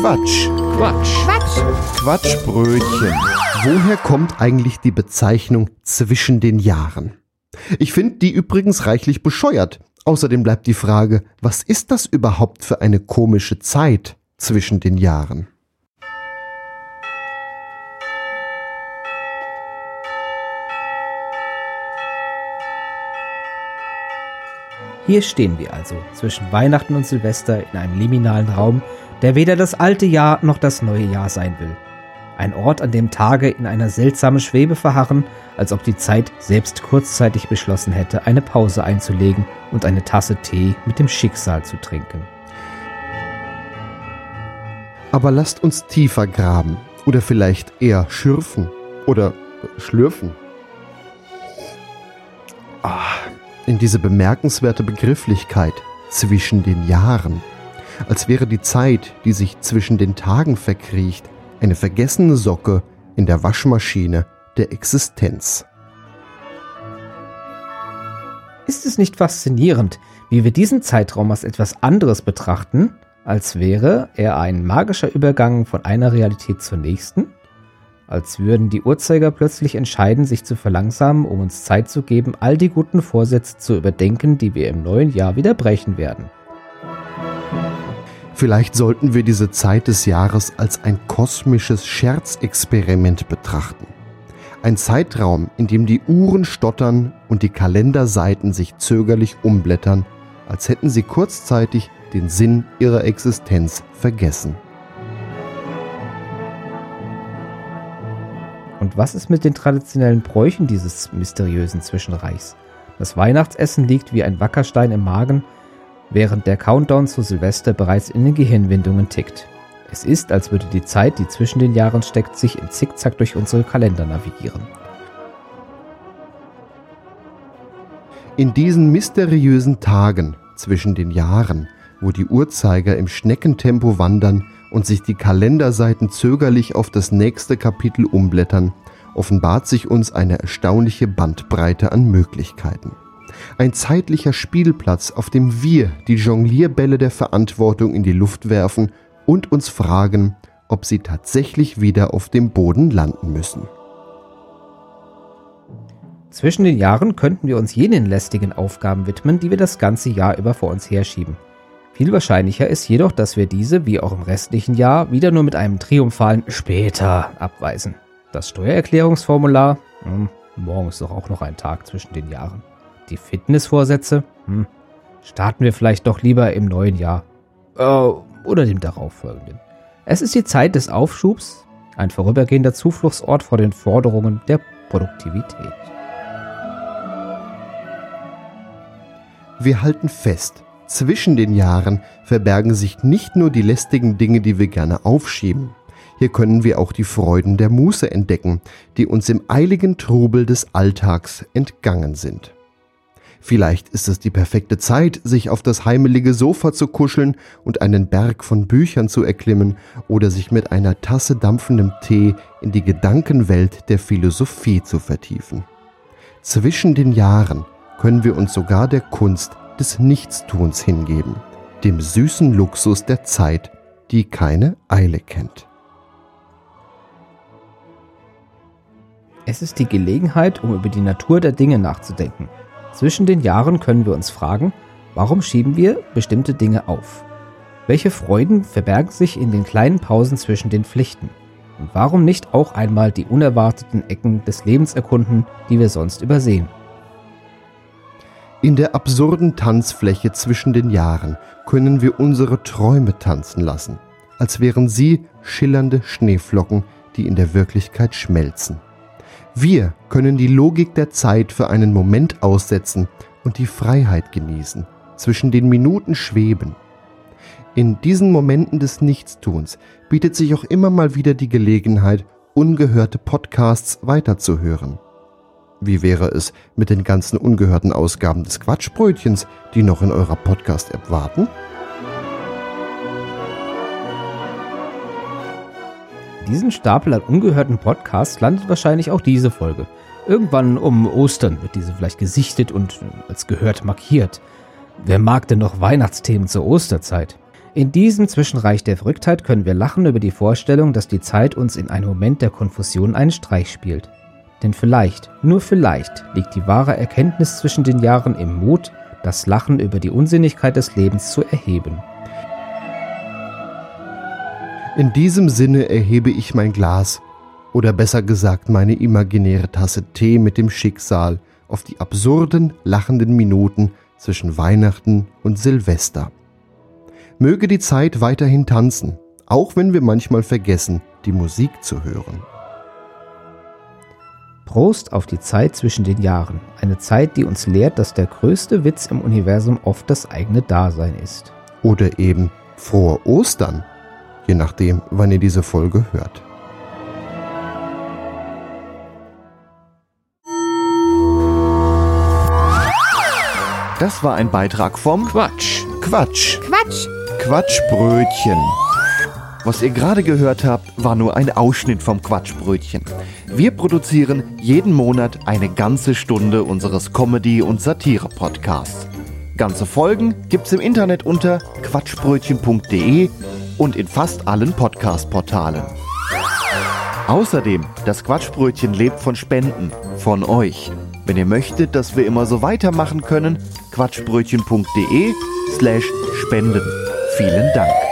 Quatsch. Quatsch. Quatsch. Quatschbrötchen. Woher kommt eigentlich die Bezeichnung zwischen den Jahren? Ich finde die übrigens reichlich bescheuert. Außerdem bleibt die Frage, was ist das überhaupt für eine komische Zeit zwischen den Jahren? Hier stehen wir also zwischen Weihnachten und Silvester in einem liminalen Raum, der weder das alte Jahr noch das neue Jahr sein will. Ein Ort, an dem Tage in einer seltsamen Schwebe verharren, als ob die Zeit selbst kurzzeitig beschlossen hätte, eine Pause einzulegen und eine Tasse Tee mit dem Schicksal zu trinken. Aber lasst uns tiefer graben oder vielleicht eher schürfen oder schlürfen. Ah, in diese bemerkenswerte Begrifflichkeit zwischen den Jahren, als wäre die Zeit, die sich zwischen den Tagen verkriecht, eine vergessene Socke in der Waschmaschine der Existenz. Ist es nicht faszinierend, wie wir diesen Zeitraum als etwas anderes betrachten, als wäre er ein magischer Übergang von einer Realität zur nächsten? Als würden die Uhrzeiger plötzlich entscheiden, sich zu verlangsamen, um uns Zeit zu geben, all die guten Vorsätze zu überdenken, die wir im neuen Jahr wieder brechen werden. Vielleicht sollten wir diese Zeit des Jahres als ein kosmisches Scherzexperiment betrachten. Ein Zeitraum, in dem die Uhren stottern und die Kalenderseiten sich zögerlich umblättern, als hätten sie kurzzeitig den Sinn ihrer Existenz vergessen. Was ist mit den traditionellen Bräuchen dieses mysteriösen Zwischenreichs? Das Weihnachtsessen liegt wie ein Wackerstein im Magen, während der Countdown zu Silvester bereits in den Gehirnwindungen tickt. Es ist, als würde die Zeit, die zwischen den Jahren steckt, sich im Zickzack durch unsere Kalender navigieren. In diesen mysteriösen Tagen zwischen den Jahren, wo die Uhrzeiger im Schneckentempo wandern und sich die Kalenderseiten zögerlich auf das nächste Kapitel umblättern, offenbart sich uns eine erstaunliche Bandbreite an Möglichkeiten. Ein zeitlicher Spielplatz, auf dem wir die Jonglierbälle der Verantwortung in die Luft werfen und uns fragen, ob sie tatsächlich wieder auf dem Boden landen müssen. Zwischen den Jahren könnten wir uns jenen lästigen Aufgaben widmen, die wir das ganze Jahr über vor uns herschieben. Viel wahrscheinlicher ist jedoch, dass wir diese, wie auch im restlichen Jahr, wieder nur mit einem triumphalen später abweisen. Das Steuererklärungsformular? Hm, morgen ist doch auch noch ein Tag zwischen den Jahren. Die Fitnessvorsätze? Hm, starten wir vielleicht doch lieber im neuen Jahr. Äh, oder dem darauffolgenden. Es ist die Zeit des Aufschubs, ein vorübergehender Zufluchtsort vor den Forderungen der Produktivität. Wir halten fest, zwischen den Jahren verbergen sich nicht nur die lästigen Dinge, die wir gerne aufschieben. Hier können wir auch die Freuden der Muße entdecken, die uns im eiligen Trubel des Alltags entgangen sind. Vielleicht ist es die perfekte Zeit, sich auf das heimelige Sofa zu kuscheln und einen Berg von Büchern zu erklimmen oder sich mit einer Tasse dampfendem Tee in die Gedankenwelt der Philosophie zu vertiefen. Zwischen den Jahren können wir uns sogar der Kunst des Nichtstuns hingeben, dem süßen Luxus der Zeit, die keine Eile kennt. Es ist die Gelegenheit, um über die Natur der Dinge nachzudenken. Zwischen den Jahren können wir uns fragen, warum schieben wir bestimmte Dinge auf? Welche Freuden verbergen sich in den kleinen Pausen zwischen den Pflichten? Und warum nicht auch einmal die unerwarteten Ecken des Lebens erkunden, die wir sonst übersehen? In der absurden Tanzfläche zwischen den Jahren können wir unsere Träume tanzen lassen, als wären sie schillernde Schneeflocken, die in der Wirklichkeit schmelzen. Wir können die Logik der Zeit für einen Moment aussetzen und die Freiheit genießen, zwischen den Minuten schweben. In diesen Momenten des Nichtstuns bietet sich auch immer mal wieder die Gelegenheit, ungehörte Podcasts weiterzuhören. Wie wäre es mit den ganzen ungehörten Ausgaben des Quatschbrötchens, die noch in eurer Podcast-App warten? Diesen Stapel an ungehörten Podcasts landet wahrscheinlich auch diese Folge. Irgendwann um Ostern wird diese vielleicht gesichtet und als gehört markiert. Wer mag denn noch Weihnachtsthemen zur Osterzeit? In diesem Zwischenreich der Verrücktheit können wir lachen über die Vorstellung, dass die Zeit uns in einem Moment der Konfusion einen Streich spielt. Denn vielleicht, nur vielleicht, liegt die wahre Erkenntnis zwischen den Jahren im Mut, das Lachen über die Unsinnigkeit des Lebens zu erheben. In diesem Sinne erhebe ich mein Glas, oder besser gesagt meine imaginäre Tasse Tee mit dem Schicksal auf die absurden, lachenden Minuten zwischen Weihnachten und Silvester. Möge die Zeit weiterhin tanzen, auch wenn wir manchmal vergessen, die Musik zu hören. Prost auf die Zeit zwischen den Jahren. Eine Zeit, die uns lehrt, dass der größte Witz im Universum oft das eigene Dasein ist. Oder eben frohe Ostern, je nachdem, wann ihr diese Folge hört. Das war ein Beitrag vom Quatsch. Quatsch. Quatsch. Quatschbrötchen. Was ihr gerade gehört habt, war nur ein Ausschnitt vom Quatschbrötchen. Wir produzieren jeden Monat eine ganze Stunde unseres Comedy- und Satire-Podcasts. Ganze Folgen gibt's im Internet unter quatschbrötchen.de und in fast allen Podcast-Portalen. Außerdem, das Quatschbrötchen lebt von Spenden, von euch. Wenn ihr möchtet, dass wir immer so weitermachen können, quatschbrötchen.de slash spenden. Vielen Dank.